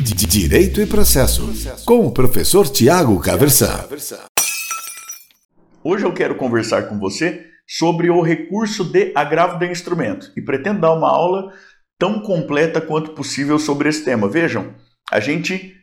Direito e Processo, com o professor Tiago Caversan. Hoje eu quero conversar com você sobre o recurso de agravo de instrumento e pretendo dar uma aula tão completa quanto possível sobre esse tema. Vejam, a gente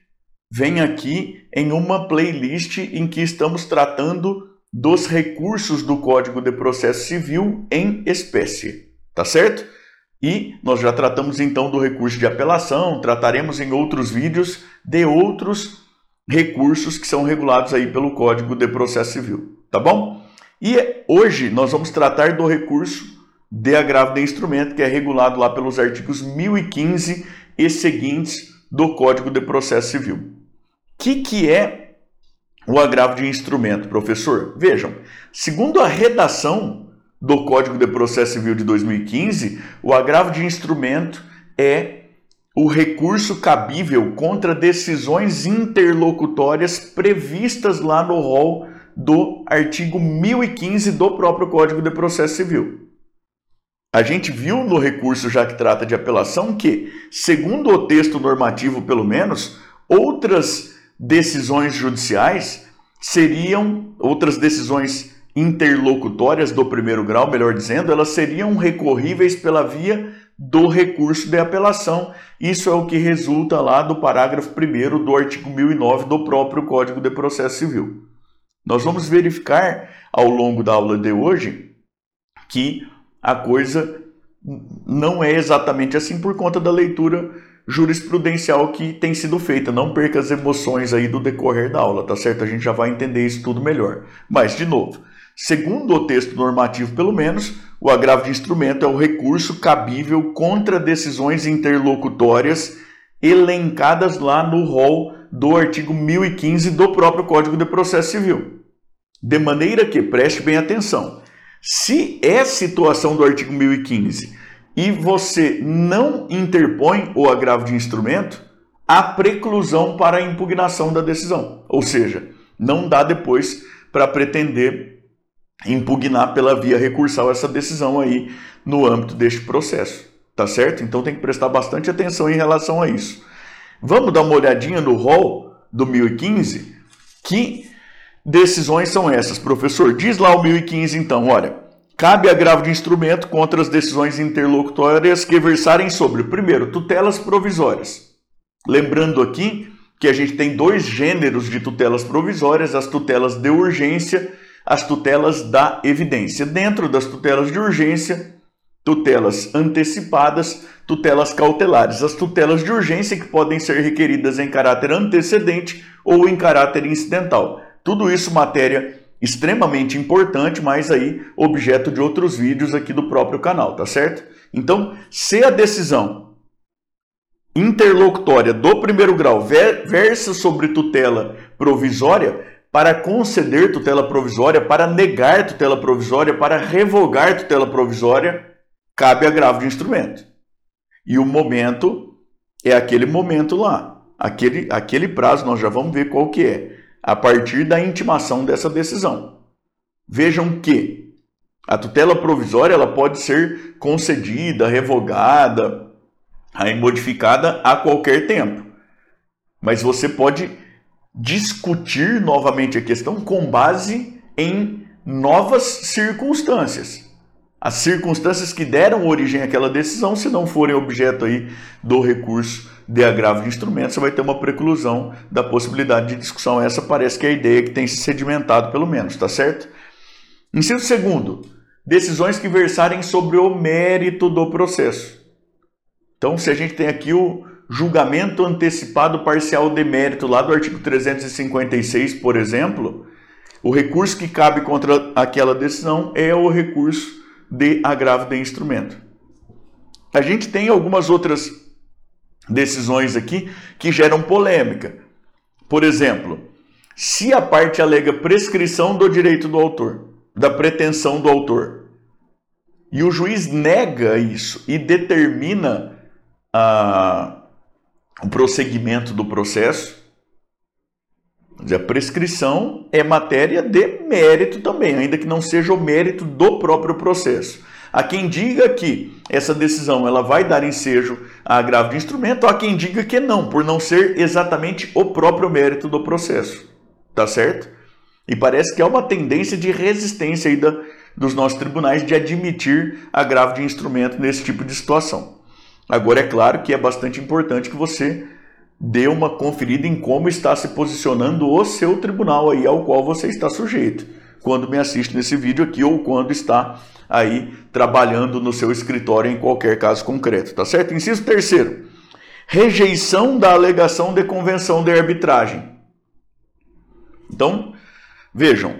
vem aqui em uma playlist em que estamos tratando dos recursos do Código de Processo Civil em espécie, tá certo? E nós já tratamos então do recurso de apelação, trataremos em outros vídeos de outros recursos que são regulados aí pelo Código de Processo Civil, tá bom? E hoje nós vamos tratar do recurso de agravo de instrumento que é regulado lá pelos artigos 1015 e seguintes do Código de Processo Civil. O que, que é o agravo de instrumento, professor? Vejam, segundo a redação do Código de Processo Civil de 2015, o agravo de instrumento é o recurso cabível contra decisões interlocutórias previstas lá no rol do artigo 1015 do próprio Código de Processo Civil. A gente viu no recurso, já que trata de apelação, que, segundo o texto normativo, pelo menos, outras decisões judiciais seriam, outras decisões interlocutórias do primeiro grau, melhor dizendo, elas seriam recorríveis pela via do recurso de apelação. Isso é o que resulta lá do parágrafo 1 do artigo 1009 do próprio Código de Processo Civil. Nós vamos verificar ao longo da aula de hoje que a coisa não é exatamente assim por conta da leitura jurisprudencial que tem sido feita. Não perca as emoções aí do decorrer da aula, tá certo? A gente já vai entender isso tudo melhor. Mas, de novo, Segundo o texto normativo, pelo menos, o agravo de instrumento é o recurso cabível contra decisões interlocutórias elencadas lá no rol do artigo 1015 do próprio Código de Processo Civil. De maneira que, preste bem atenção, se é situação do artigo 1015 e você não interpõe o agravo de instrumento, há preclusão para a impugnação da decisão. Ou seja, não dá depois para pretender impugnar pela via recursal essa decisão aí no âmbito deste processo, tá certo? Então tem que prestar bastante atenção em relação a isso. Vamos dar uma olhadinha no rol do 1015? Que decisões são essas, professor? Diz lá o 1015 então, olha, cabe agravo de instrumento contra as decisões interlocutórias que versarem sobre, primeiro, tutelas provisórias. Lembrando aqui que a gente tem dois gêneros de tutelas provisórias, as tutelas de urgência as tutelas da evidência. Dentro das tutelas de urgência, tutelas antecipadas, tutelas cautelares. As tutelas de urgência que podem ser requeridas em caráter antecedente ou em caráter incidental. Tudo isso matéria extremamente importante, mas aí objeto de outros vídeos aqui do próprio canal, tá certo? Então, se a decisão interlocutória do primeiro grau versa sobre tutela provisória, para conceder tutela provisória, para negar tutela provisória, para revogar tutela provisória, cabe agravo de instrumento. E o momento é aquele momento lá, aquele, aquele prazo, nós já vamos ver qual que é, a partir da intimação dessa decisão. Vejam que a tutela provisória ela pode ser concedida, revogada, aí modificada a qualquer tempo. Mas você pode discutir novamente a questão com base em novas circunstâncias. As circunstâncias que deram origem àquela decisão, se não forem objeto aí do recurso de agravo de instrumento, você vai ter uma preclusão da possibilidade de discussão. Essa parece que é a ideia que tem se sedimentado, pelo menos, tá certo? Inciso segundo, decisões que versarem sobre o mérito do processo. Então, se a gente tem aqui o, julgamento antecipado parcial de mérito, lá do artigo 356, por exemplo, o recurso que cabe contra aquela decisão é o recurso de agravo de instrumento. A gente tem algumas outras decisões aqui que geram polêmica. Por exemplo, se a parte alega prescrição do direito do autor, da pretensão do autor, e o juiz nega isso e determina a, o prosseguimento do processo. A prescrição é matéria de mérito também, ainda que não seja o mérito do próprio processo. Há quem diga que essa decisão ela vai dar ensejo a agravo de instrumento, há quem diga que não, por não ser exatamente o próprio mérito do processo. Tá certo? E parece que há uma tendência de resistência aí da, dos nossos tribunais de admitir agravo de instrumento nesse tipo de situação. Agora, é claro que é bastante importante que você dê uma conferida em como está se posicionando o seu tribunal aí ao qual você está sujeito, quando me assiste nesse vídeo aqui ou quando está aí trabalhando no seu escritório em qualquer caso concreto, tá certo? Inciso terceiro, rejeição da alegação de convenção de arbitragem. Então, vejam,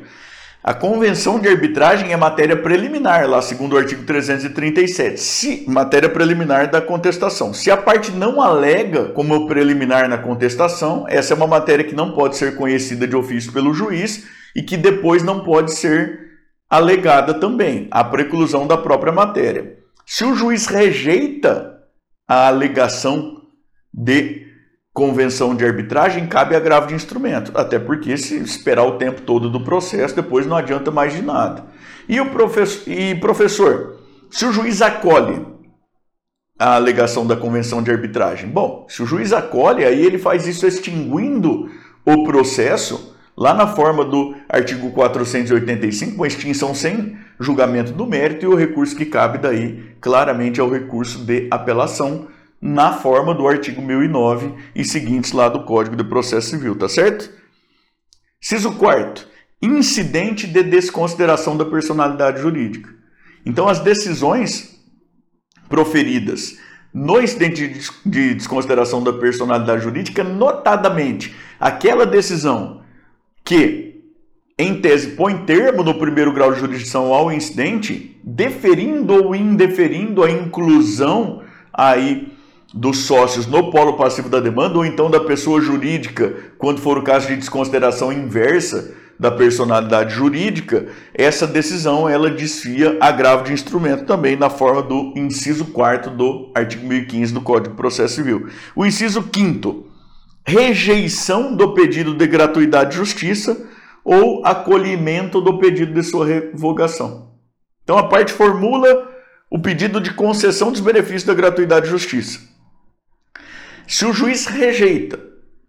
a convenção de arbitragem é matéria preliminar, lá segundo o artigo 337, se matéria preliminar da contestação. Se a parte não alega como preliminar na contestação, essa é uma matéria que não pode ser conhecida de ofício pelo juiz e que depois não pode ser alegada também, a preclusão da própria matéria. Se o juiz rejeita a alegação de convenção de arbitragem, cabe agravo de instrumento, até porque se esperar o tempo todo do processo, depois não adianta mais de nada. E o professor, e professor, se o juiz acolhe a alegação da convenção de arbitragem, bom, se o juiz acolhe, aí ele faz isso extinguindo o processo lá na forma do artigo 485, uma extinção sem julgamento do mérito, e o recurso que cabe daí claramente é o recurso de apelação na forma do artigo 1009 e seguintes lá do Código de Processo Civil, tá certo? Ciso quarto, incidente de desconsideração da personalidade jurídica. Então as decisões proferidas no incidente de desconsideração da personalidade jurídica, notadamente aquela decisão que, em tese, põe termo no primeiro grau de jurisdição ao incidente, deferindo ou indeferindo a inclusão aí dos sócios no polo passivo da demanda ou então da pessoa jurídica, quando for o caso de desconsideração inversa da personalidade jurídica, essa decisão ela desfia agravo de instrumento também na forma do inciso 4 do artigo 1015 do Código de Processo Civil. O inciso 5 rejeição do pedido de gratuidade de justiça ou acolhimento do pedido de sua revogação. Então a parte formula o pedido de concessão dos benefícios da gratuidade de justiça. Se o juiz rejeita,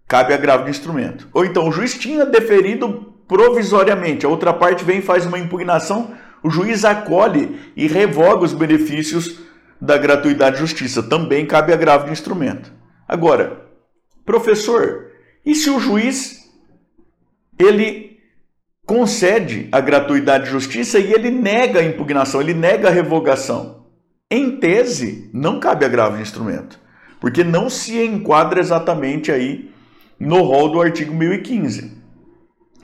cabe agravo de instrumento. Ou então o juiz tinha deferido provisoriamente, a outra parte vem e faz uma impugnação, o juiz acolhe e revoga os benefícios da gratuidade de justiça. Também cabe agravo de instrumento. Agora, Professor, e se o juiz ele concede a gratuidade de justiça e ele nega a impugnação, ele nega a revogação? Em tese, não cabe agravo de instrumento, porque não se enquadra exatamente aí no rol do artigo 1015.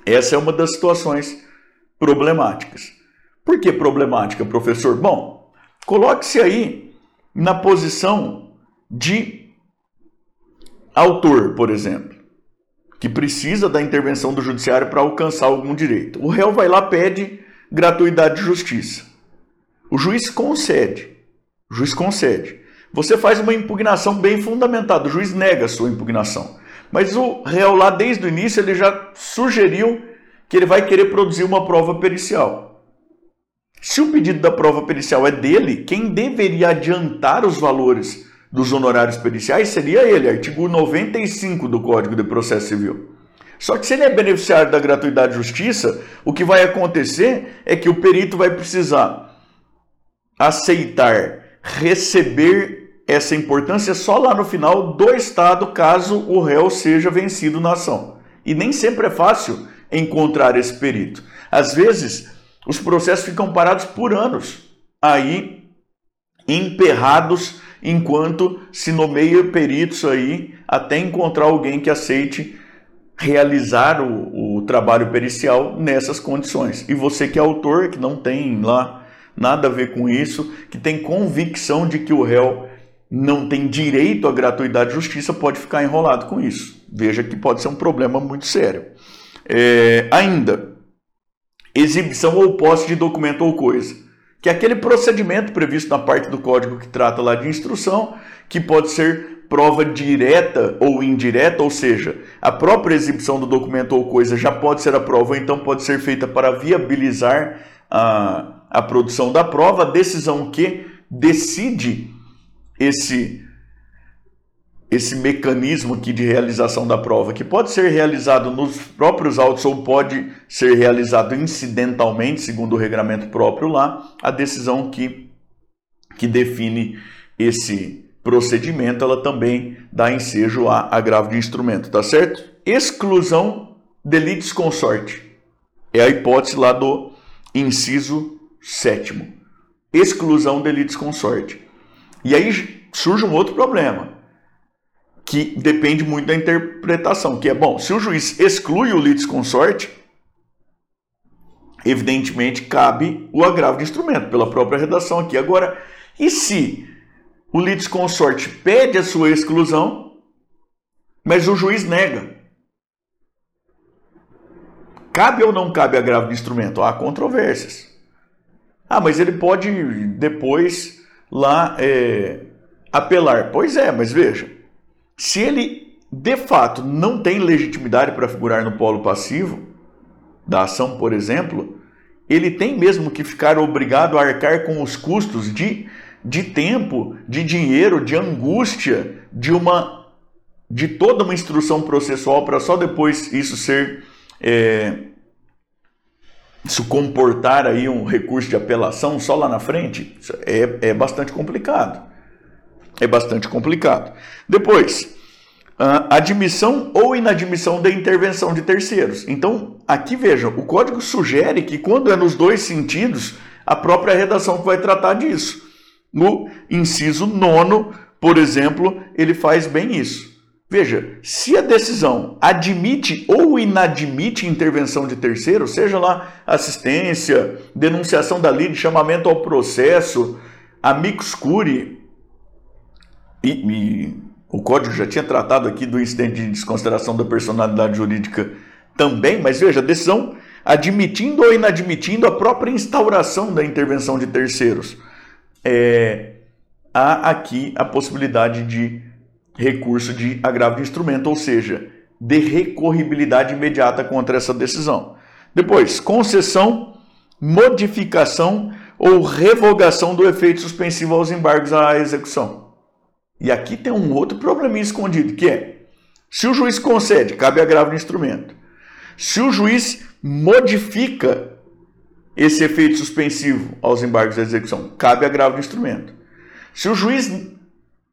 Essa é uma das situações problemáticas. Por que problemática, professor? Bom, coloque-se aí na posição de autor, por exemplo, que precisa da intervenção do judiciário para alcançar algum direito. O réu vai lá pede gratuidade de justiça. O juiz concede. O juiz concede. Você faz uma impugnação bem fundamentada. O juiz nega a sua impugnação. Mas o réu lá desde o início ele já sugeriu que ele vai querer produzir uma prova pericial. Se o pedido da prova pericial é dele, quem deveria adiantar os valores dos honorários periciais seria ele, artigo 95 do Código de Processo Civil. Só que se ele é beneficiário da gratuidade de justiça, o que vai acontecer é que o perito vai precisar aceitar receber essa importância só lá no final do Estado, caso o réu seja vencido na ação. E nem sempre é fácil encontrar esse perito. Às vezes, os processos ficam parados por anos, aí emperrados enquanto se nomeia peritos aí até encontrar alguém que aceite realizar o, o, trabalho pericial nessas condições. E você que é autor, que não tem lá nada a ver com isso, que tem convicção de que o réu não tem direito à gratuidade de justiça, pode ficar enrolado com isso. Veja que pode ser um problema muito sério. É, ainda, exibição ou posse de documento ou coisa que é aquele procedimento previsto na parte do código que trata lá de instrução, que pode ser prova direta ou indireta, ou seja, a própria exibição do documento ou coisa já pode ser a prova, ou então pode ser feita para viabilizar a, a produção da prova, decisão que decide esse esse mecanismo aqui de realização da prova, que pode ser realizado nos próprios autos ou pode ser realizado incidentalmente, segundo o regramento próprio lá, a decisão que, que define esse procedimento, ela também dá ensejo a agravo de instrumento, tá certo? Exclusão de litis consorte. É a hipótese lá do inciso sétimo. Exclusão de litis consorte. E aí surge um outro problema que depende muito da interpretação, que é bom, se o juiz exclui o litisconsorte, evidentemente cabe o agravo de instrumento, pela própria redação aqui. Agora, e se o litisconsorte pede a sua exclusão, mas o juiz nega? Cabe ou não cabe agravo de instrumento? Há controvérsias. Ah, mas ele pode depois lá é, apelar. Pois é, mas veja, se ele de fato não tem legitimidade para figurar no polo passivo da ação, por exemplo, ele tem mesmo que ficar obrigado a arcar com os custos de, de tempo, de dinheiro, de angústia, de uma de toda uma instrução processual para só depois isso ser é, isso comportar aí um recurso de apelação só lá na frente é, é bastante complicado é bastante complicado. Depois, admissão ou inadmissão da intervenção de terceiros. Então, aqui vejam, o código sugere que quando é nos dois sentidos, a própria redação vai tratar disso. No inciso nono, por exemplo, ele faz bem isso. Veja, se a decisão admite ou inadmite intervenção de terceiro, seja lá assistência, denunciação da lei de chamamento ao processo, amicus curiae, e, e, o código já tinha tratado aqui do incidente de desconsideração da personalidade jurídica também, mas veja, a decisão admitindo ou inadmitindo a própria instauração da intervenção de terceiros. É, há aqui a possibilidade de recurso de agravo de instrumento, ou seja, de recorribilidade imediata contra essa decisão. Depois, concessão, modificação ou revogação do efeito suspensivo aos embargos à execução. E aqui tem um outro probleminha escondido, que é, se o juiz concede, cabe agravo de instrumento. Se o juiz modifica esse efeito suspensivo aos embargos da execução, cabe agravo de instrumento. Se o juiz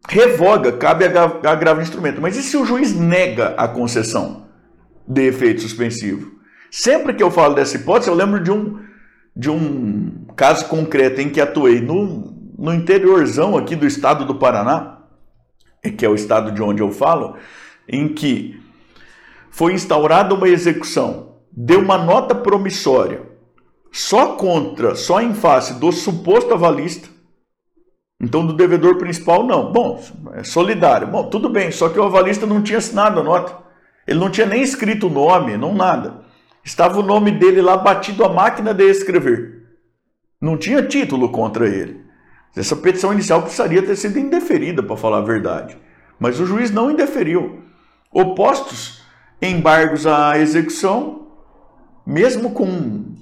revoga, cabe agravo de instrumento. Mas e se o juiz nega a concessão de efeito suspensivo? Sempre que eu falo dessa hipótese, eu lembro de um, de um caso concreto em que atuei no, no interiorzão aqui do estado do Paraná, que é o estado de onde eu falo, em que foi instaurada uma execução, deu uma nota promissória só contra, só em face do suposto avalista. Então, do devedor principal, não. Bom, é solidário. Bom, tudo bem, só que o avalista não tinha assinado a nota. Ele não tinha nem escrito o nome, não nada. Estava o nome dele lá batido à máquina de escrever. Não tinha título contra ele. Essa petição inicial precisaria ter sido indeferida, para falar a verdade. Mas o juiz não indeferiu. Opostos embargos à execução, mesmo com,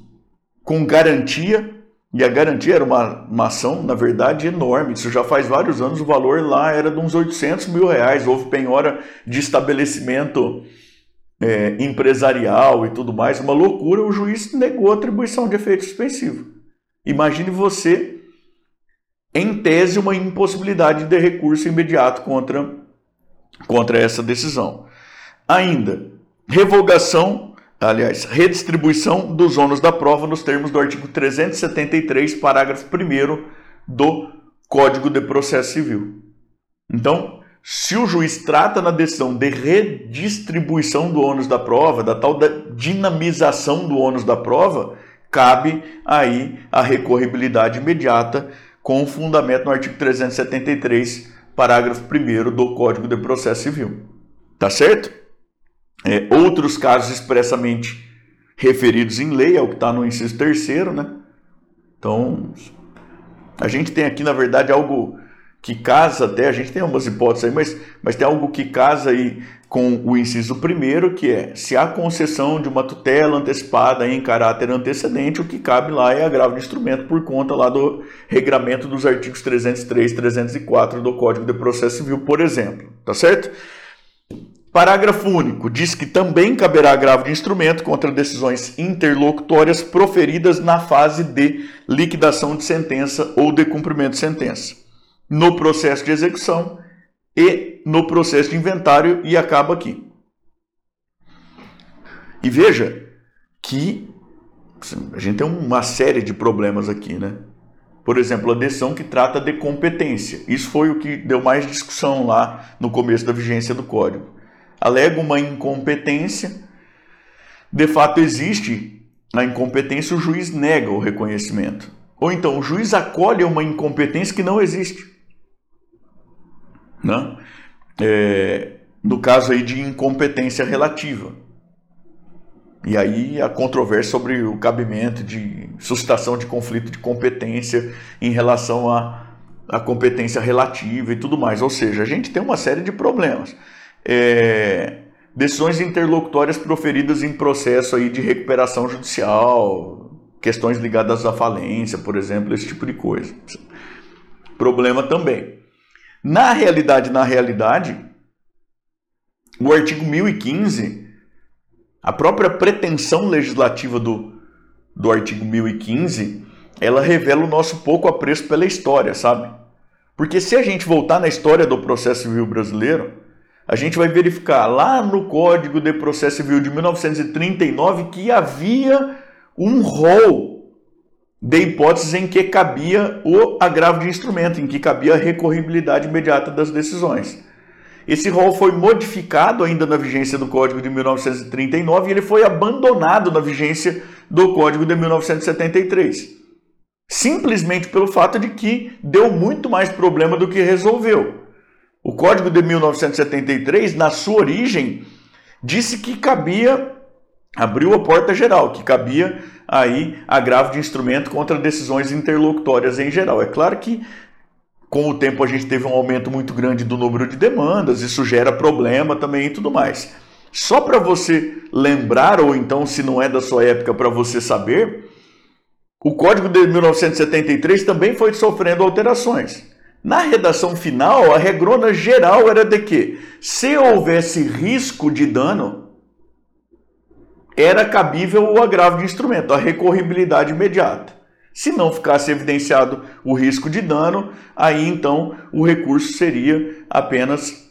com garantia, e a garantia era uma, uma ação, na verdade, enorme. Isso já faz vários anos, o valor lá era de uns 800 mil reais. Houve penhora de estabelecimento é, empresarial e tudo mais, uma loucura. O juiz negou a atribuição de efeito suspensivo. Imagine você em tese, uma impossibilidade de recurso imediato contra, contra essa decisão. Ainda, revogação, aliás, redistribuição dos ônus da prova nos termos do artigo 373, parágrafo 1 do Código de Processo Civil. Então, se o juiz trata na decisão de redistribuição do ônus da prova, da tal da dinamização do ônus da prova, cabe aí a recorribilidade imediata com fundamento no artigo 373, parágrafo 1 do Código de Processo Civil. Tá certo? É, outros casos expressamente referidos em lei, é o que está no inciso terceiro, né? Então, a gente tem aqui, na verdade, algo que casa até, a gente tem algumas hipóteses aí, mas, mas tem algo que casa aí com o inciso primeiro, que é se há concessão de uma tutela antecipada em caráter antecedente, o que cabe lá é agravo de instrumento por conta lá do regramento dos artigos 303 e 304 do Código de Processo Civil, por exemplo. Tá certo? Parágrafo único. Diz que também caberá agravo de instrumento contra decisões interlocutórias proferidas na fase de liquidação de sentença ou de cumprimento de sentença, no processo de execução e no processo de inventário e acaba aqui. E veja que a gente tem uma série de problemas aqui, né? Por exemplo, a decisão que trata de competência. Isso foi o que deu mais discussão lá no começo da vigência do código. Alega uma incompetência. De fato, existe a incompetência, o juiz nega o reconhecimento. Ou então, o juiz acolhe uma incompetência que não existe. Né? É, no caso aí de incompetência relativa. E aí a controvérsia sobre o cabimento de suscitação de conflito de competência em relação à, à competência relativa e tudo mais. Ou seja, a gente tem uma série de problemas. É, decisões interlocutórias proferidas em processo aí de recuperação judicial, questões ligadas à falência, por exemplo, esse tipo de coisa. Problema também. Na realidade, na realidade, o artigo 1015, a própria pretensão legislativa do, do artigo 1015, ela revela o nosso pouco apreço pela história, sabe? Porque se a gente voltar na história do processo civil brasileiro, a gente vai verificar lá no Código de Processo Civil de 1939 que havia um rol de hipóteses em que cabia o agravo de instrumento, em que cabia a recorribilidade imediata das decisões. Esse rol foi modificado ainda na vigência do Código de 1939 e ele foi abandonado na vigência do Código de 1973. Simplesmente pelo fato de que deu muito mais problema do que resolveu. O Código de 1973, na sua origem, disse que cabia, abriu a porta geral, que cabia aí agravo de instrumento contra decisões interlocutórias em geral. É claro que com o tempo a gente teve um aumento muito grande do número de demandas, isso gera problema também e tudo mais. Só para você lembrar, ou então, se não é da sua época, para você saber, o Código de 1973 também foi sofrendo alterações. Na redação final, a regrona geral era de que, se houvesse risco de dano, era cabível o agravo de instrumento, a recorribilidade imediata. Se não ficasse evidenciado o risco de dano, aí então o recurso seria apenas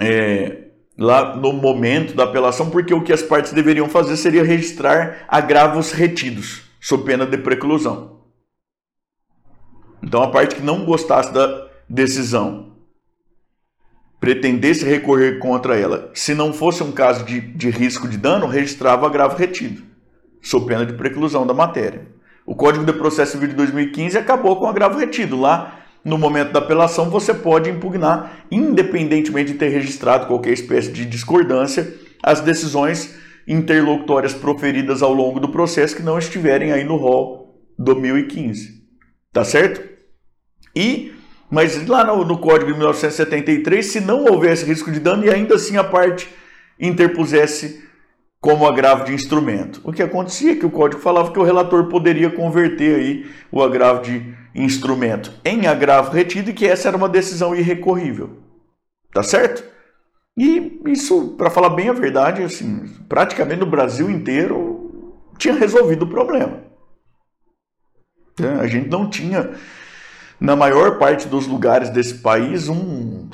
é, lá no momento da apelação, porque o que as partes deveriam fazer seria registrar agravos retidos, sob pena de preclusão. Então a parte que não gostasse da decisão pretendesse recorrer contra ela, se não fosse um caso de, de risco de dano, registrava agravo retido, sob pena de preclusão da matéria. O Código de Processo Civil de 2015 acabou com o agravo retido. Lá, no momento da apelação, você pode impugnar, independentemente de ter registrado qualquer espécie de discordância, as decisões interlocutórias proferidas ao longo do processo que não estiverem aí no rol do 2015. Tá certo? E mas lá no, no, Código de 1973, se não houvesse risco de dano e ainda assim a parte interpusesse como agravo de instrumento. O que acontecia é que o código falava que o relator poderia converter aí o agravo de instrumento em agravo retido e que essa era uma decisão irrecorrível. Tá certo? E isso, para falar bem a verdade, assim, praticamente no Brasil inteiro tinha resolvido o problema. A gente não tinha na maior parte dos lugares desse país, um,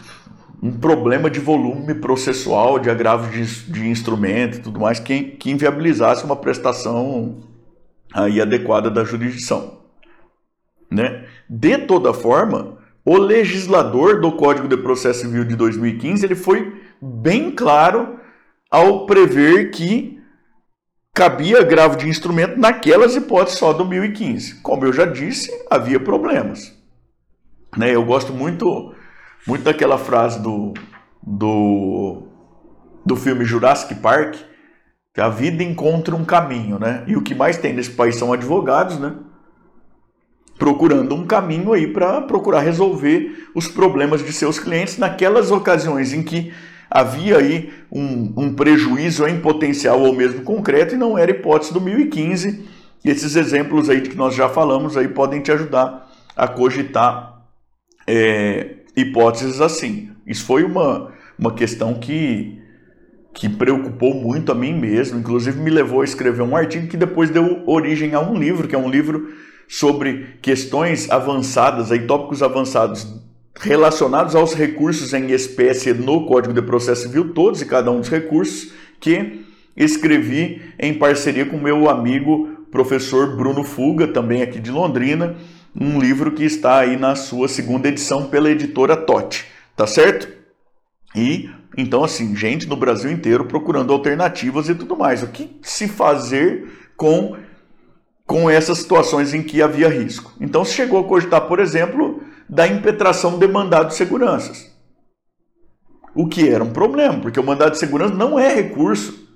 um problema de volume processual, de agravo de, de instrumento e tudo mais, que, que inviabilizasse uma prestação aí adequada da jurisdição. Né? De toda forma, o legislador do Código de Processo Civil de 2015 ele foi bem claro ao prever que cabia agravo de instrumento naquelas hipóteses só do 2015. Como eu já disse, havia problemas. Né? Eu gosto muito, muito daquela frase do, do, do filme Jurassic Park, que a vida encontra um caminho, né? E o que mais tem nesse país são advogados, né? Procurando um caminho aí para procurar resolver os problemas de seus clientes naquelas ocasiões em que havia aí um, um prejuízo em potencial ou mesmo concreto e não era hipótese do 1015. E esses exemplos aí que nós já falamos aí podem te ajudar a cogitar é, hipóteses assim. Isso foi uma, uma questão que, que preocupou muito a mim mesmo, inclusive me levou a escrever um artigo que depois deu origem a um livro, que é um livro sobre questões avançadas, aí, tópicos avançados relacionados aos recursos em espécie no Código de Processo Civil, todos e cada um dos recursos, que escrevi em parceria com meu amigo professor Bruno Fuga, também aqui de Londrina, um livro que está aí na sua segunda edição pela editora Totti, tá certo? E então assim, gente no Brasil inteiro procurando alternativas e tudo mais. O que se fazer com com essas situações em que havia risco? Então se chegou a cogitar, por exemplo, da impetração de mandado de seguranças. O que era um problema, porque o mandado de segurança não é recurso.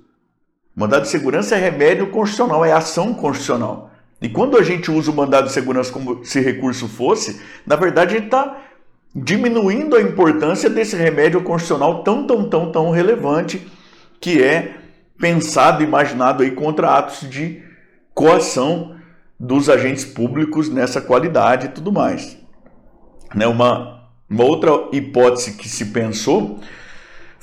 O mandado de segurança é remédio constitucional, é ação constitucional. E quando a gente usa o mandado de segurança como se recurso fosse, na verdade a gente está diminuindo a importância desse remédio constitucional tão, tão, tão, tão relevante que é pensado, imaginado aí contra atos de coação dos agentes públicos nessa qualidade e tudo mais. Né, uma, uma outra hipótese que se pensou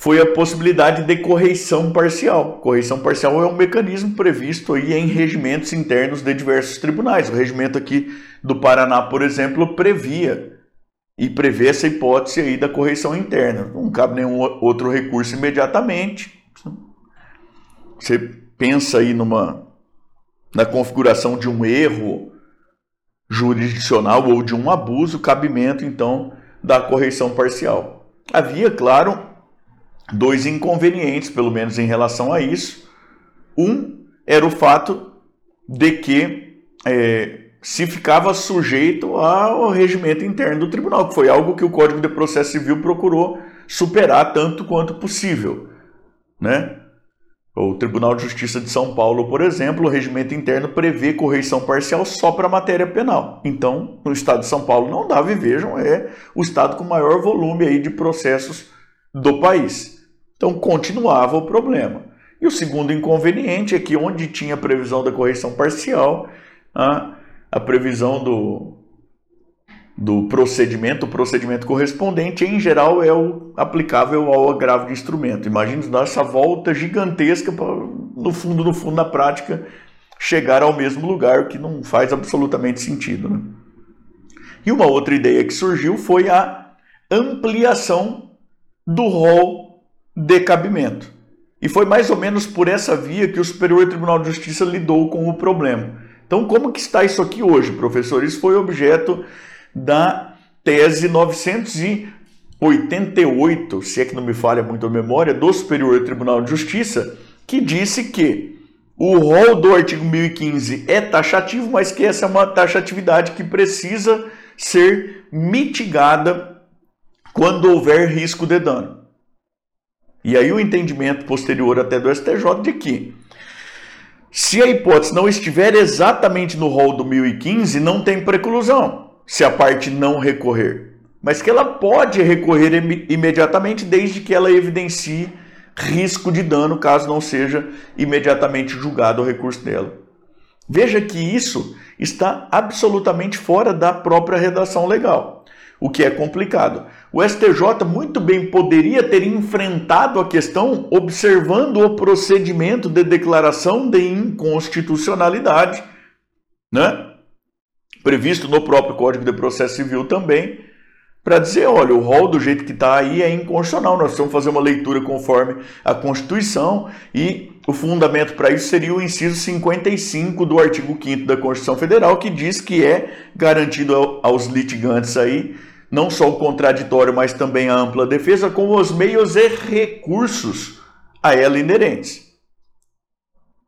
foi a possibilidade de correição parcial. Correição parcial é um mecanismo previsto aí em regimentos internos de diversos tribunais. O regimento aqui do Paraná, por exemplo, previa e prevê essa hipótese aí da correição interna. Não cabe nenhum outro recurso imediatamente. Você pensa aí numa na configuração de um erro jurisdicional ou de um abuso, cabimento então da correição parcial. Havia, claro, dois inconvenientes, pelo menos em relação a isso. Um era o fato de que é, se ficava sujeito ao regimento interno do tribunal, que foi algo que o Código de Processo Civil procurou superar tanto quanto possível, né? O Tribunal de Justiça de São Paulo, por exemplo, o regimento interno prevê correição parcial só para matéria penal. Então, no estado de São Paulo não dava, e vejam, é o estado com maior volume aí de processos do país. Então, continuava o problema. E o segundo inconveniente é que onde tinha previsão da correção parcial, a, a previsão do, do procedimento, o procedimento correspondente, em geral, é o aplicável ao agravo de instrumento. Imagina dar essa volta gigantesca para, no fundo, no fundo, na prática, chegar ao mesmo lugar, que não faz absolutamente sentido. Né? E uma outra ideia que surgiu foi a ampliação do rol de cabimento. E foi mais ou menos por essa via que o Superior Tribunal de Justiça lidou com o problema. Então, como que está isso aqui hoje, professor? Isso foi objeto da tese 988, se é que não me falha muito a memória, do Superior Tribunal de Justiça, que disse que o rol do artigo 1015 é taxativo, mas que essa é uma taxatividade que precisa ser mitigada quando houver risco de dano. E aí o entendimento posterior até do STJ de que se a hipótese não estiver exatamente no rol do 1015, não tem preclusão se a parte não recorrer, mas que ela pode recorrer im imediatamente desde que ela evidencie risco de dano caso não seja imediatamente julgado o recurso dela. Veja que isso está absolutamente fora da própria redação legal, o que é complicado. O STJ muito bem poderia ter enfrentado a questão observando o procedimento de declaração de inconstitucionalidade, né? previsto no próprio Código de Processo Civil também, para dizer, olha, o rol do jeito que está aí é inconstitucional, nós precisamos fazer uma leitura conforme a Constituição e o fundamento para isso seria o inciso 55 do artigo 5 da Constituição Federal, que diz que é garantido aos litigantes aí não só o contraditório, mas também a ampla defesa, com os meios e recursos a ela inerentes.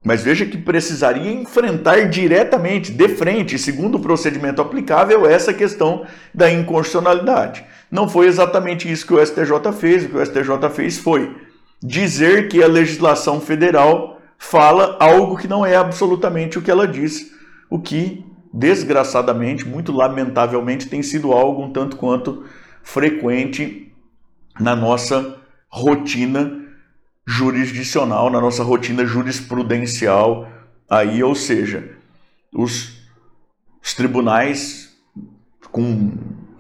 Mas veja que precisaria enfrentar diretamente, de frente, segundo o procedimento aplicável, essa questão da inconstitucionalidade. Não foi exatamente isso que o STJ fez. O que o STJ fez foi dizer que a legislação federal fala algo que não é absolutamente o que ela diz, o que, desgraçadamente, muito lamentavelmente, tem sido algo um tanto quanto frequente na nossa rotina jurisdicional, na nossa rotina jurisprudencial, aí, ou seja, os, os tribunais com,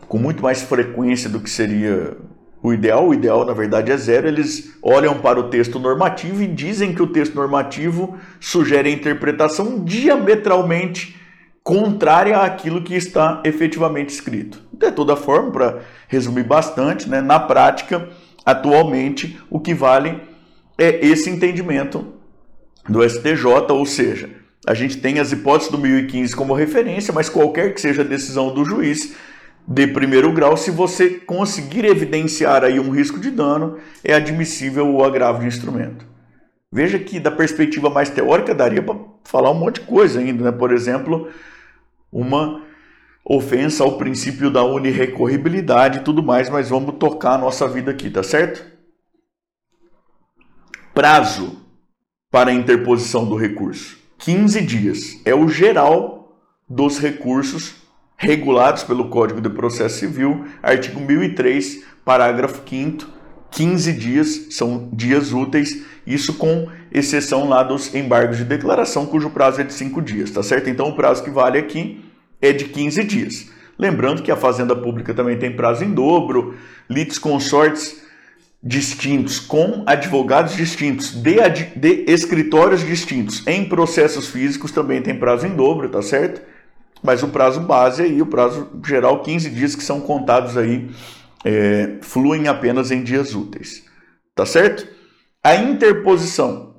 com muito mais frequência do que seria o ideal, o ideal na verdade é zero, eles olham para o texto normativo e dizem que o texto normativo sugere a interpretação diametralmente contrária àquilo que está efetivamente escrito. De toda forma, para resumir bastante, né, na prática, atualmente, o que vale é esse entendimento do STJ, ou seja, a gente tem as hipóteses do 1015 como referência, mas qualquer que seja a decisão do juiz de primeiro grau, se você conseguir evidenciar aí um risco de dano, é admissível o agravo de instrumento. Veja que da perspectiva mais teórica daria para falar um monte de coisa ainda, né? Por exemplo, uma ofensa ao princípio da unirrecorribilidade e tudo mais, mas vamos tocar a nossa vida aqui, tá certo? Prazo para a interposição do recurso: 15 dias. É o geral dos recursos regulados pelo Código de Processo Civil, artigo 1003, parágrafo 5 15 dias são dias úteis, isso com exceção lá dos embargos de declaração, cujo prazo é de 5 dias, tá certo? Então o prazo que vale aqui é de 15 dias. Lembrando que a Fazenda Pública também tem prazo em dobro, litis consortes distintos, com advogados distintos, de, de escritórios distintos, em processos físicos também tem prazo em dobro, tá certo? Mas o prazo base aí, o prazo geral, 15 dias que são contados aí, é, fluem apenas em dias úteis, tá certo? A interposição.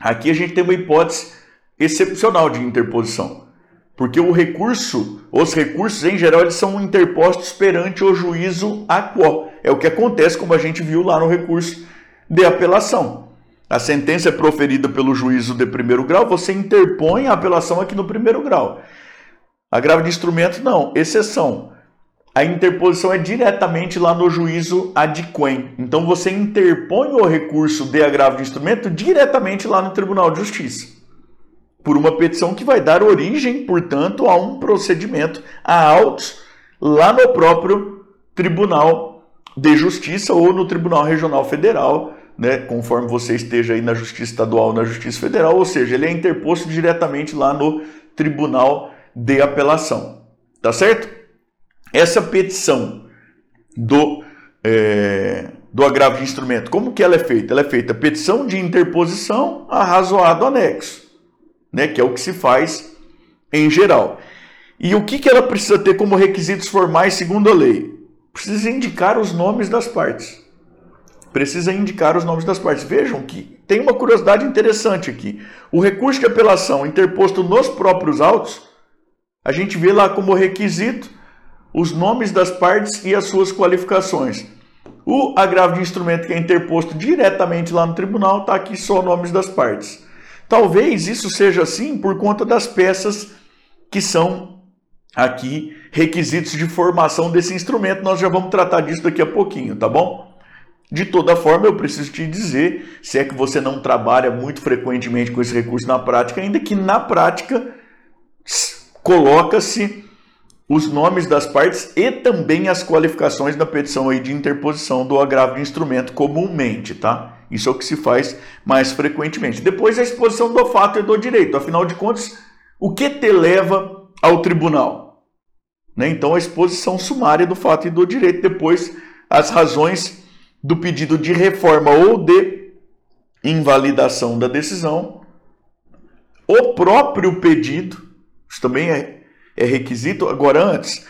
Aqui a gente tem uma hipótese excepcional de interposição. Porque o recurso, os recursos em geral, eles são interpostos perante o juízo a qual. É o que acontece, como a gente viu lá no recurso de apelação. A sentença é proferida pelo juízo de primeiro grau, você interpõe a apelação aqui no primeiro grau. Agravo de instrumento, não, exceção. A interposição é diretamente lá no juízo adquem. Então você interpõe o recurso de agravo de instrumento diretamente lá no Tribunal de Justiça por uma petição que vai dar origem, portanto, a um procedimento, a autos, lá no próprio Tribunal de Justiça ou no Tribunal Regional Federal, né, conforme você esteja aí na Justiça Estadual ou na Justiça Federal, ou seja, ele é interposto diretamente lá no Tribunal de Apelação. Tá certo? Essa petição do, é, do agravo de instrumento, como que ela é feita? Ela é feita petição de interposição arrazoado anexo né, que é o que se faz em geral. E o que, que ela precisa ter como requisitos formais segundo a lei? Precisa indicar os nomes das partes. Precisa indicar os nomes das partes. Vejam que tem uma curiosidade interessante aqui. O recurso de apelação interposto nos próprios autos, a gente vê lá como requisito os nomes das partes e as suas qualificações. O agravo de instrumento que é interposto diretamente lá no tribunal está aqui só nomes das partes. Talvez isso seja assim por conta das peças que são aqui requisitos de formação desse instrumento. Nós já vamos tratar disso daqui a pouquinho, tá bom? De toda forma, eu preciso te dizer, se é que você não trabalha muito frequentemente com esse recurso na prática, ainda que na prática coloca-se os nomes das partes e também as qualificações da petição aí de interposição do agravo de instrumento comumente, tá? Isso é o que se faz mais frequentemente. Depois a exposição do fato e do direito. Afinal de contas, o que te leva ao tribunal? Né? Então a exposição sumária do fato e do direito. Depois as razões do pedido de reforma ou de invalidação da decisão. O próprio pedido, isso também é, é requisito. Agora, antes,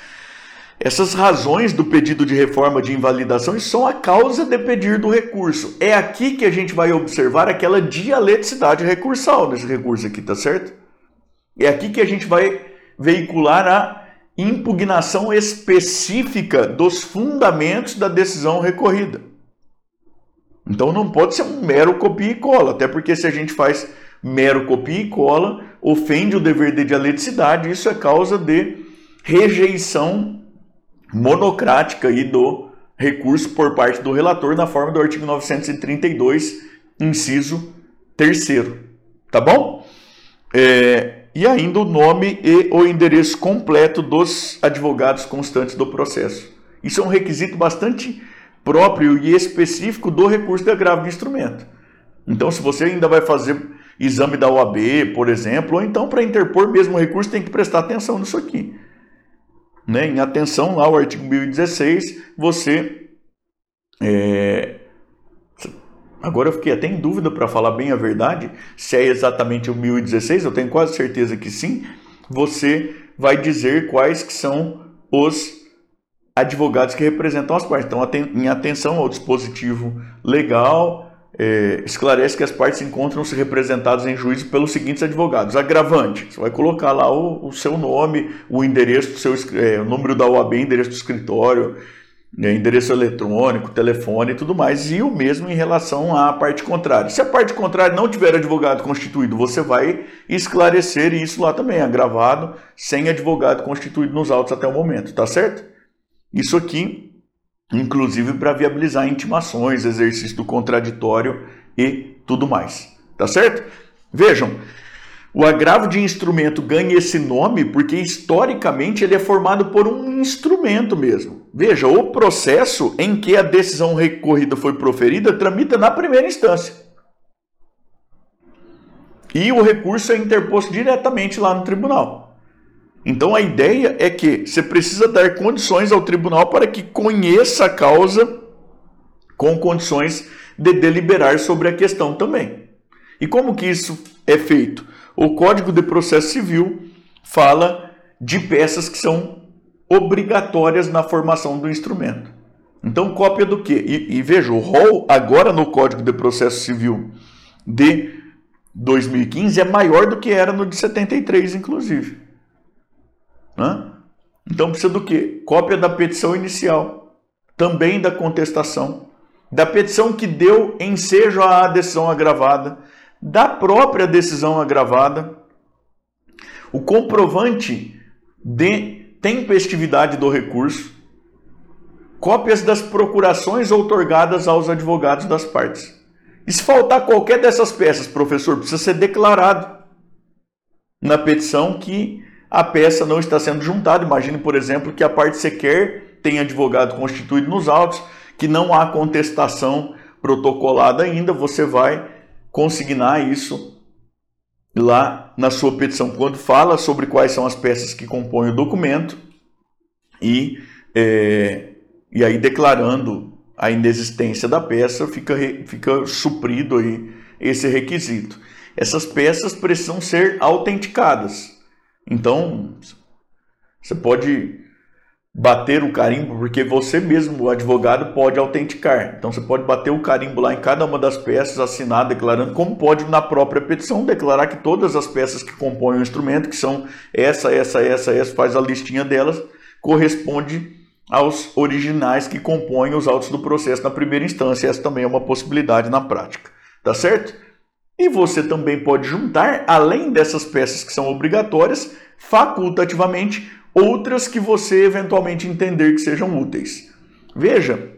essas razões do pedido de reforma de invalidação são a causa de pedir do recurso. É aqui que a gente vai observar aquela dialeticidade recursal nesse recurso aqui, tá certo? É aqui que a gente vai veicular a impugnação específica dos fundamentos da decisão recorrida. Então não pode ser um mero copia e cola, até porque se a gente faz mero copia e cola, ofende o dever de dialeticidade, isso é causa de rejeição monocrática aí do recurso por parte do relator na forma do artigo 932, inciso 3 tá bom? É, e ainda o nome e o endereço completo dos advogados constantes do processo. Isso é um requisito bastante próprio e específico do recurso de agravo de instrumento. Então, se você ainda vai fazer exame da OAB, por exemplo, ou então para interpor mesmo recurso, tem que prestar atenção nisso aqui. Né? Em atenção lá, o artigo 1016, você. É... Agora eu fiquei até em dúvida para falar bem a verdade, se é exatamente o 1016, eu tenho quase certeza que sim. Você vai dizer quais que são os advogados que representam as partes. Então, em atenção ao dispositivo legal, é, esclarece que as partes encontram-se representadas em juízo pelos seguintes advogados. Agravante, você vai colocar lá o, o seu nome, o endereço seu é, o número da OAB, endereço do escritório, é, endereço eletrônico, telefone e tudo mais, e o mesmo em relação à parte contrária. Se a parte contrária não tiver advogado constituído, você vai esclarecer isso lá também, agravado, sem advogado constituído nos autos até o momento, tá certo? Isso aqui inclusive para viabilizar intimações, exercício do contraditório e tudo mais. Tá certo? Vejam, o agravo de instrumento ganha esse nome porque historicamente ele é formado por um instrumento mesmo. Veja, o processo em que a decisão recorrida foi proferida tramita na primeira instância. E o recurso é interposto diretamente lá no tribunal. Então a ideia é que você precisa dar condições ao tribunal para que conheça a causa com condições de deliberar sobre a questão também. E como que isso é feito? O Código de Processo Civil fala de peças que são obrigatórias na formação do instrumento. Então, cópia do quê? E, e veja, o rol agora no Código de Processo Civil de 2015 é maior do que era no de 73, inclusive. Né? Então precisa do quê? Cópia da petição inicial, também da contestação, da petição que deu ensejo à decisão agravada, da própria decisão agravada, o comprovante de tempestividade do recurso, cópias das procurações outorgadas aos advogados das partes. E se faltar qualquer dessas peças, professor, precisa ser declarado na petição que a peça não está sendo juntada. Imagine, por exemplo, que a parte sequer tem advogado constituído nos autos, que não há contestação protocolada ainda, você vai consignar isso lá na sua petição, quando fala sobre quais são as peças que compõem o documento e, é, e aí declarando a inexistência da peça, fica, fica suprido aí esse requisito. Essas peças precisam ser autenticadas. Então, você pode bater o carimbo, porque você mesmo, o advogado, pode autenticar. Então, você pode bater o carimbo lá em cada uma das peças, assinar, declarando, como pode na própria petição declarar que todas as peças que compõem o instrumento, que são essa, essa, essa, essa, faz a listinha delas, corresponde aos originais que compõem os autos do processo na primeira instância. Essa também é uma possibilidade na prática. Tá certo? E você também pode juntar, além dessas peças que são obrigatórias, facultativamente, outras que você eventualmente entender que sejam úteis. Veja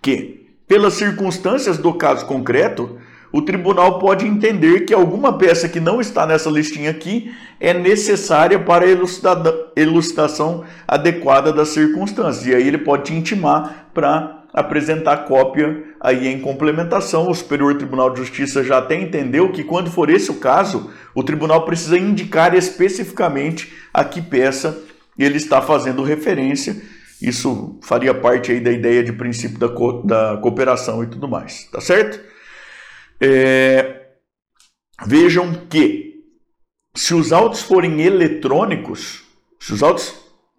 que, pelas circunstâncias do caso concreto, o tribunal pode entender que alguma peça que não está nessa listinha aqui é necessária para a elucidação adequada das circunstâncias. E aí ele pode te intimar para apresentar cópia aí em complementação. O Superior Tribunal de Justiça já até entendeu que, quando for esse o caso, o tribunal precisa indicar especificamente a que peça ele está fazendo referência. Isso faria parte aí da ideia de princípio da, co da cooperação e tudo mais, tá certo? É... Vejam que, se os autos forem eletrônicos, se os autos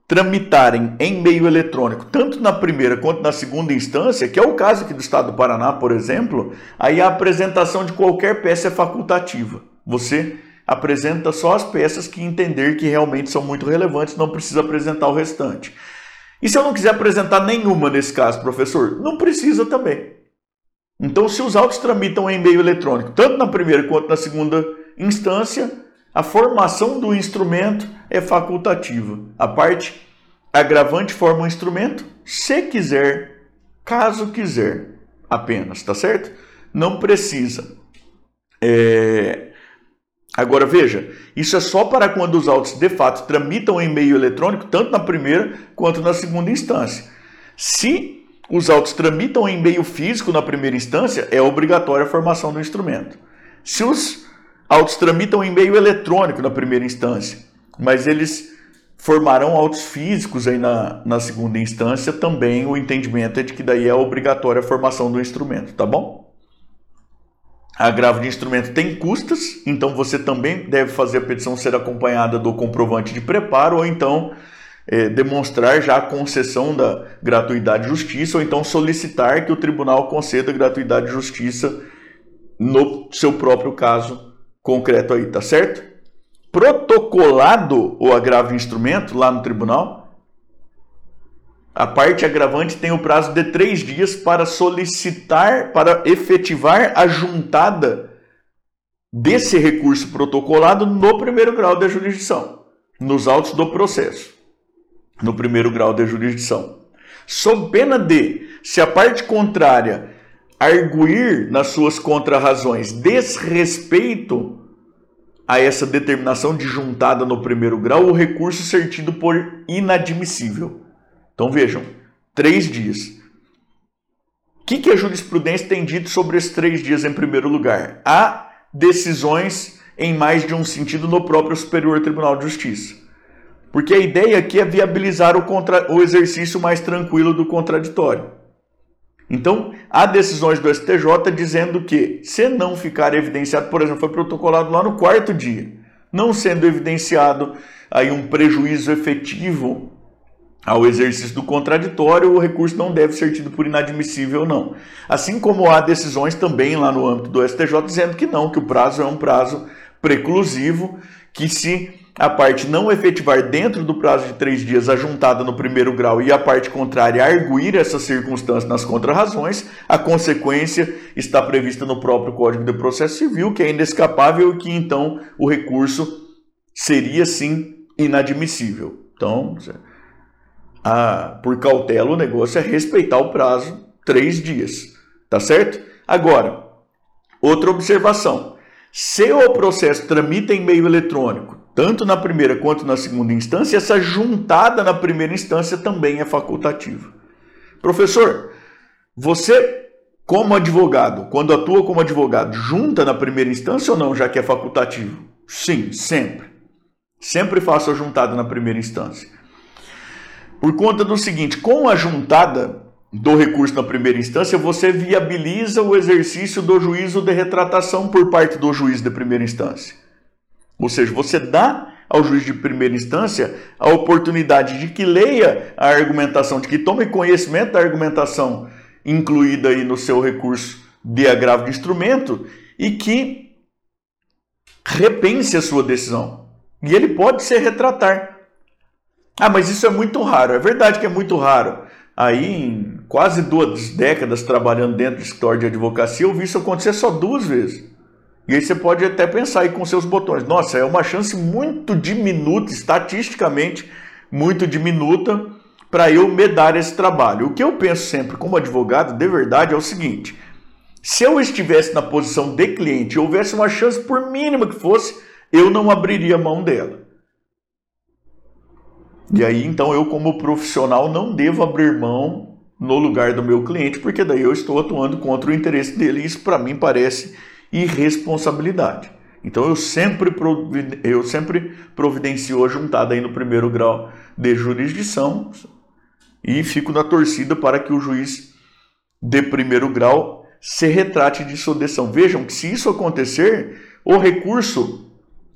tramitarem em meio eletrônico, tanto na primeira quanto na segunda instância, que é o caso aqui do Estado do Paraná, por exemplo, aí a apresentação de qualquer peça é facultativa. Você apresenta só as peças que entender que realmente são muito relevantes, não precisa apresentar o restante. E se eu não quiser apresentar nenhuma nesse caso, professor? Não precisa também. Então, se os autos tramitam em meio eletrônico, tanto na primeira quanto na segunda instância, a formação do instrumento é facultativa. A parte agravante forma um instrumento se quiser, caso quiser, apenas, tá certo? Não precisa. É... Agora veja, isso é só para quando os autos de fato tramitam em meio eletrônico, tanto na primeira quanto na segunda instância. Se os autos tramitam em meio físico na primeira instância, é obrigatória a formação do instrumento. Se os autos tramitam em meio eletrônico na primeira instância, mas eles formarão autos físicos aí na, na segunda instância, também o entendimento é de que daí é obrigatória a formação do instrumento, tá bom? A agravo de instrumento tem custas, então você também deve fazer a petição ser acompanhada do comprovante de preparo ou então é, demonstrar já a concessão da gratuidade de justiça ou então solicitar que o tribunal conceda gratuidade de justiça no seu próprio caso concreto aí, tá certo? Protocolado o agravo instrumento lá no tribunal, a parte agravante tem o prazo de três dias para solicitar, para efetivar a juntada desse recurso protocolado no primeiro grau da jurisdição, nos autos do processo, no primeiro grau da jurisdição. Sob pena de, se a parte contrária arguir nas suas contrarrazões desrespeito a essa determinação de juntada no primeiro grau, o recurso ser tido por inadmissível. Então vejam, três dias. O que, que a jurisprudência tem dito sobre esses três dias em primeiro lugar? Há decisões em mais de um sentido no próprio Superior Tribunal de Justiça. Porque a ideia aqui é viabilizar o, contra... o exercício mais tranquilo do contraditório. Então, há decisões do STJ dizendo que, se não ficar evidenciado, por exemplo, foi protocolado lá no quarto dia, não sendo evidenciado aí um prejuízo efetivo ao exercício do contraditório, o recurso não deve ser tido por inadmissível, não. Assim como há decisões também lá no âmbito do STJ dizendo que não, que o prazo é um prazo preclusivo, que se a parte não efetivar dentro do prazo de três dias a juntada no primeiro grau e a parte contrária arguir essa circunstância nas contrarrazões, a consequência está prevista no próprio Código de Processo Civil, que é inescapável e que então o recurso seria sim inadmissível. Então, a, por cautela, o negócio é respeitar o prazo, três dias. Tá certo? Agora, outra observação. Se o processo tramita em meio eletrônico, tanto na primeira quanto na segunda instância, essa juntada na primeira instância também é facultativa. Professor, você, como advogado, quando atua como advogado, junta na primeira instância ou não, já que é facultativo? Sim, sempre. Sempre faço a juntada na primeira instância. Por conta do seguinte, com a juntada do recurso na primeira instância, você viabiliza o exercício do juízo de retratação por parte do juiz de primeira instância. Ou seja, você dá ao juiz de primeira instância a oportunidade de que leia a argumentação, de que tome conhecimento da argumentação incluída aí no seu recurso de agravo de instrumento e que repense a sua decisão. E ele pode se retratar. Ah, mas isso é muito raro. É verdade que é muito raro. Aí, em quase duas décadas trabalhando dentro do escritório de advocacia, eu vi isso acontecer só duas vezes. E aí você pode até pensar aí com seus botões. Nossa, é uma chance muito diminuta, estatisticamente muito diminuta, para eu me dar esse trabalho. O que eu penso sempre como advogado, de verdade, é o seguinte: se eu estivesse na posição de cliente e houvesse uma chance, por mínima que fosse, eu não abriria mão dela. E aí, então, eu, como profissional, não devo abrir mão no lugar do meu cliente, porque daí eu estou atuando contra o interesse dele. Isso, para mim, parece irresponsabilidade. Então, eu sempre, eu sempre providencio a juntada aí no primeiro grau de jurisdição e fico na torcida para que o juiz de primeiro grau se retrate de sua. Vejam que se isso acontecer, o recurso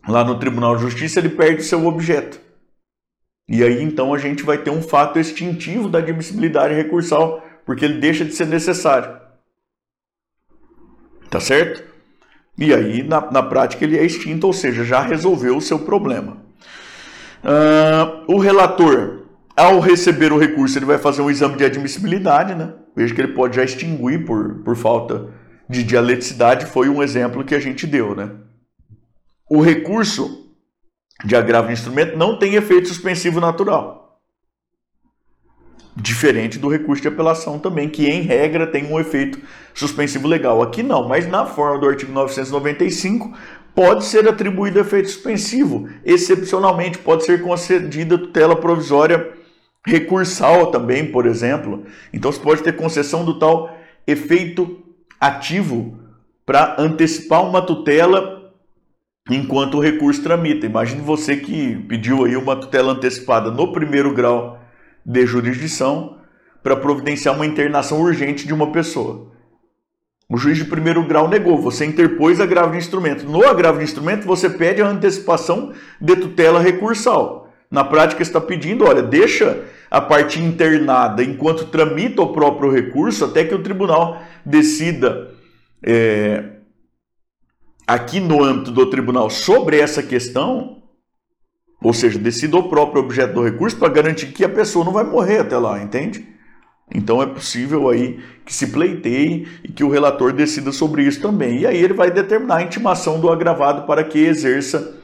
lá no Tribunal de Justiça ele perde seu objeto. E aí então a gente vai ter um fato extintivo da admissibilidade recursal, porque ele deixa de ser necessário. Tá certo? E aí, na, na prática, ele é extinto, ou seja, já resolveu o seu problema. Uh, o relator, ao receber o recurso, ele vai fazer um exame de admissibilidade, né? Veja que ele pode já extinguir por, por falta de dialeticidade, foi um exemplo que a gente deu, né? O recurso de agravo de instrumento não tem efeito suspensivo natural. Diferente do recurso de apelação também, que em regra tem um efeito suspensivo legal. Aqui não, mas na forma do artigo 995 pode ser atribuído efeito suspensivo. Excepcionalmente, pode ser concedida tutela provisória recursal também, por exemplo. Então você pode ter concessão do tal efeito ativo para antecipar uma tutela enquanto o recurso tramita. Imagine você que pediu aí uma tutela antecipada no primeiro grau de jurisdição para providenciar uma internação urgente de uma pessoa. O juiz de primeiro grau negou, você interpôs agravo de instrumento. No agravo de instrumento, você pede a antecipação de tutela recursal. Na prática, está pedindo, olha, deixa a parte internada enquanto tramita o próprio recurso até que o tribunal decida é, aqui no âmbito do tribunal sobre essa questão, ou seja, decida o próprio objeto do recurso para garantir que a pessoa não vai morrer até lá, entende? Então é possível aí que se pleiteie e que o relator decida sobre isso também. E aí ele vai determinar a intimação do agravado para que exerça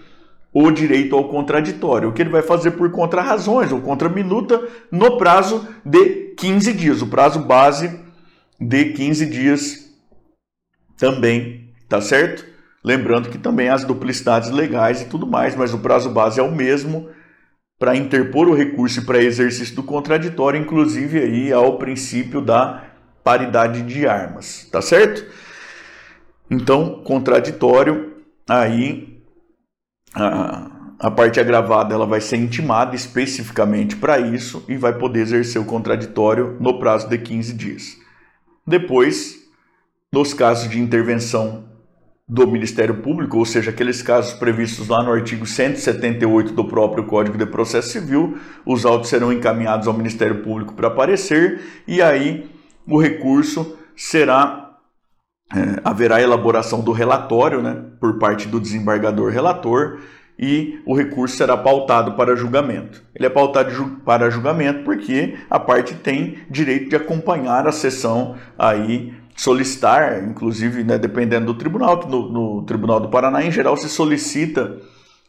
o direito ao contraditório, o que ele vai fazer por contrarrazões ou contraminuta no prazo de 15 dias, o prazo base de 15 dias também, tá certo? Lembrando que também as duplicidades legais e tudo mais, mas o prazo base é o mesmo para interpor o recurso e para exercício do contraditório, inclusive aí ao princípio da paridade de armas, tá certo? Então, contraditório, aí a, a parte agravada ela vai ser intimada especificamente para isso e vai poder exercer o contraditório no prazo de 15 dias. Depois, nos casos de intervenção do Ministério Público, ou seja, aqueles casos previstos lá no artigo 178 do próprio Código de Processo Civil, os autos serão encaminhados ao Ministério Público para aparecer e aí o recurso será é, haverá elaboração do relatório, né, por parte do desembargador relator e o recurso será pautado para julgamento. Ele é pautado ju para julgamento porque a parte tem direito de acompanhar a sessão aí solicitar, inclusive, né, dependendo do tribunal, que no, no, Tribunal do Paraná, em geral, se solicita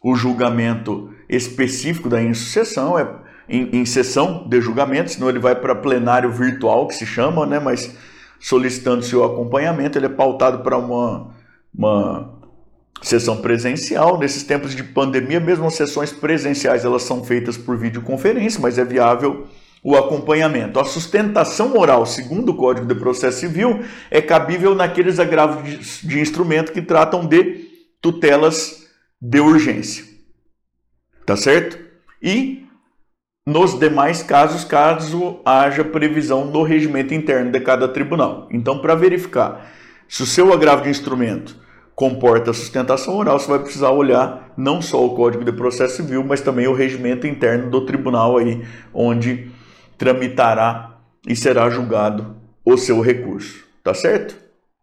o julgamento específico da insucessão, é em, em sessão de julgamento, senão ele vai para plenário virtual, que se chama, né, mas solicitando seu acompanhamento, ele é pautado para uma, uma sessão presencial. Nesses tempos de pandemia, mesmo as sessões presenciais elas são feitas por videoconferência, mas é viável o acompanhamento. A sustentação oral, segundo o Código de Processo Civil, é cabível naqueles agravos de instrumento que tratam de tutelas de urgência. Tá certo? E nos demais casos, caso haja previsão no regimento interno de cada tribunal. Então, para verificar se o seu agravo de instrumento comporta sustentação oral, você vai precisar olhar não só o Código de Processo Civil, mas também o regimento interno do tribunal aí, onde tramitará e será julgado o seu recurso. Tá certo?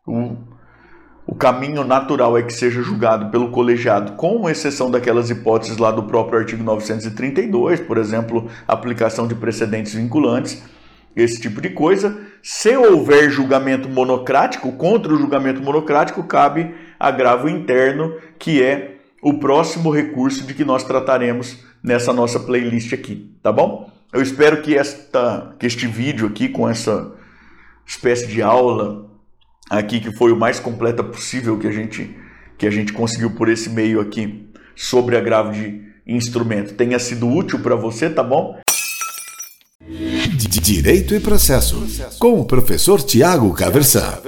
O, o caminho natural é que seja julgado pelo colegiado, com exceção daquelas hipóteses lá do próprio artigo 932, por exemplo, aplicação de precedentes vinculantes, esse tipo de coisa. Se houver julgamento monocrático, contra o julgamento monocrático, cabe agravo interno, que é o próximo recurso de que nós trataremos nessa nossa playlist aqui, tá bom? Eu espero que, esta, que este vídeo aqui, com essa espécie de aula aqui, que foi o mais completa possível que a gente, que a gente conseguiu por esse meio aqui, sobre agravo de instrumento, tenha sido útil para você, tá bom? Direito e Processo, com o professor Tiago Caversan.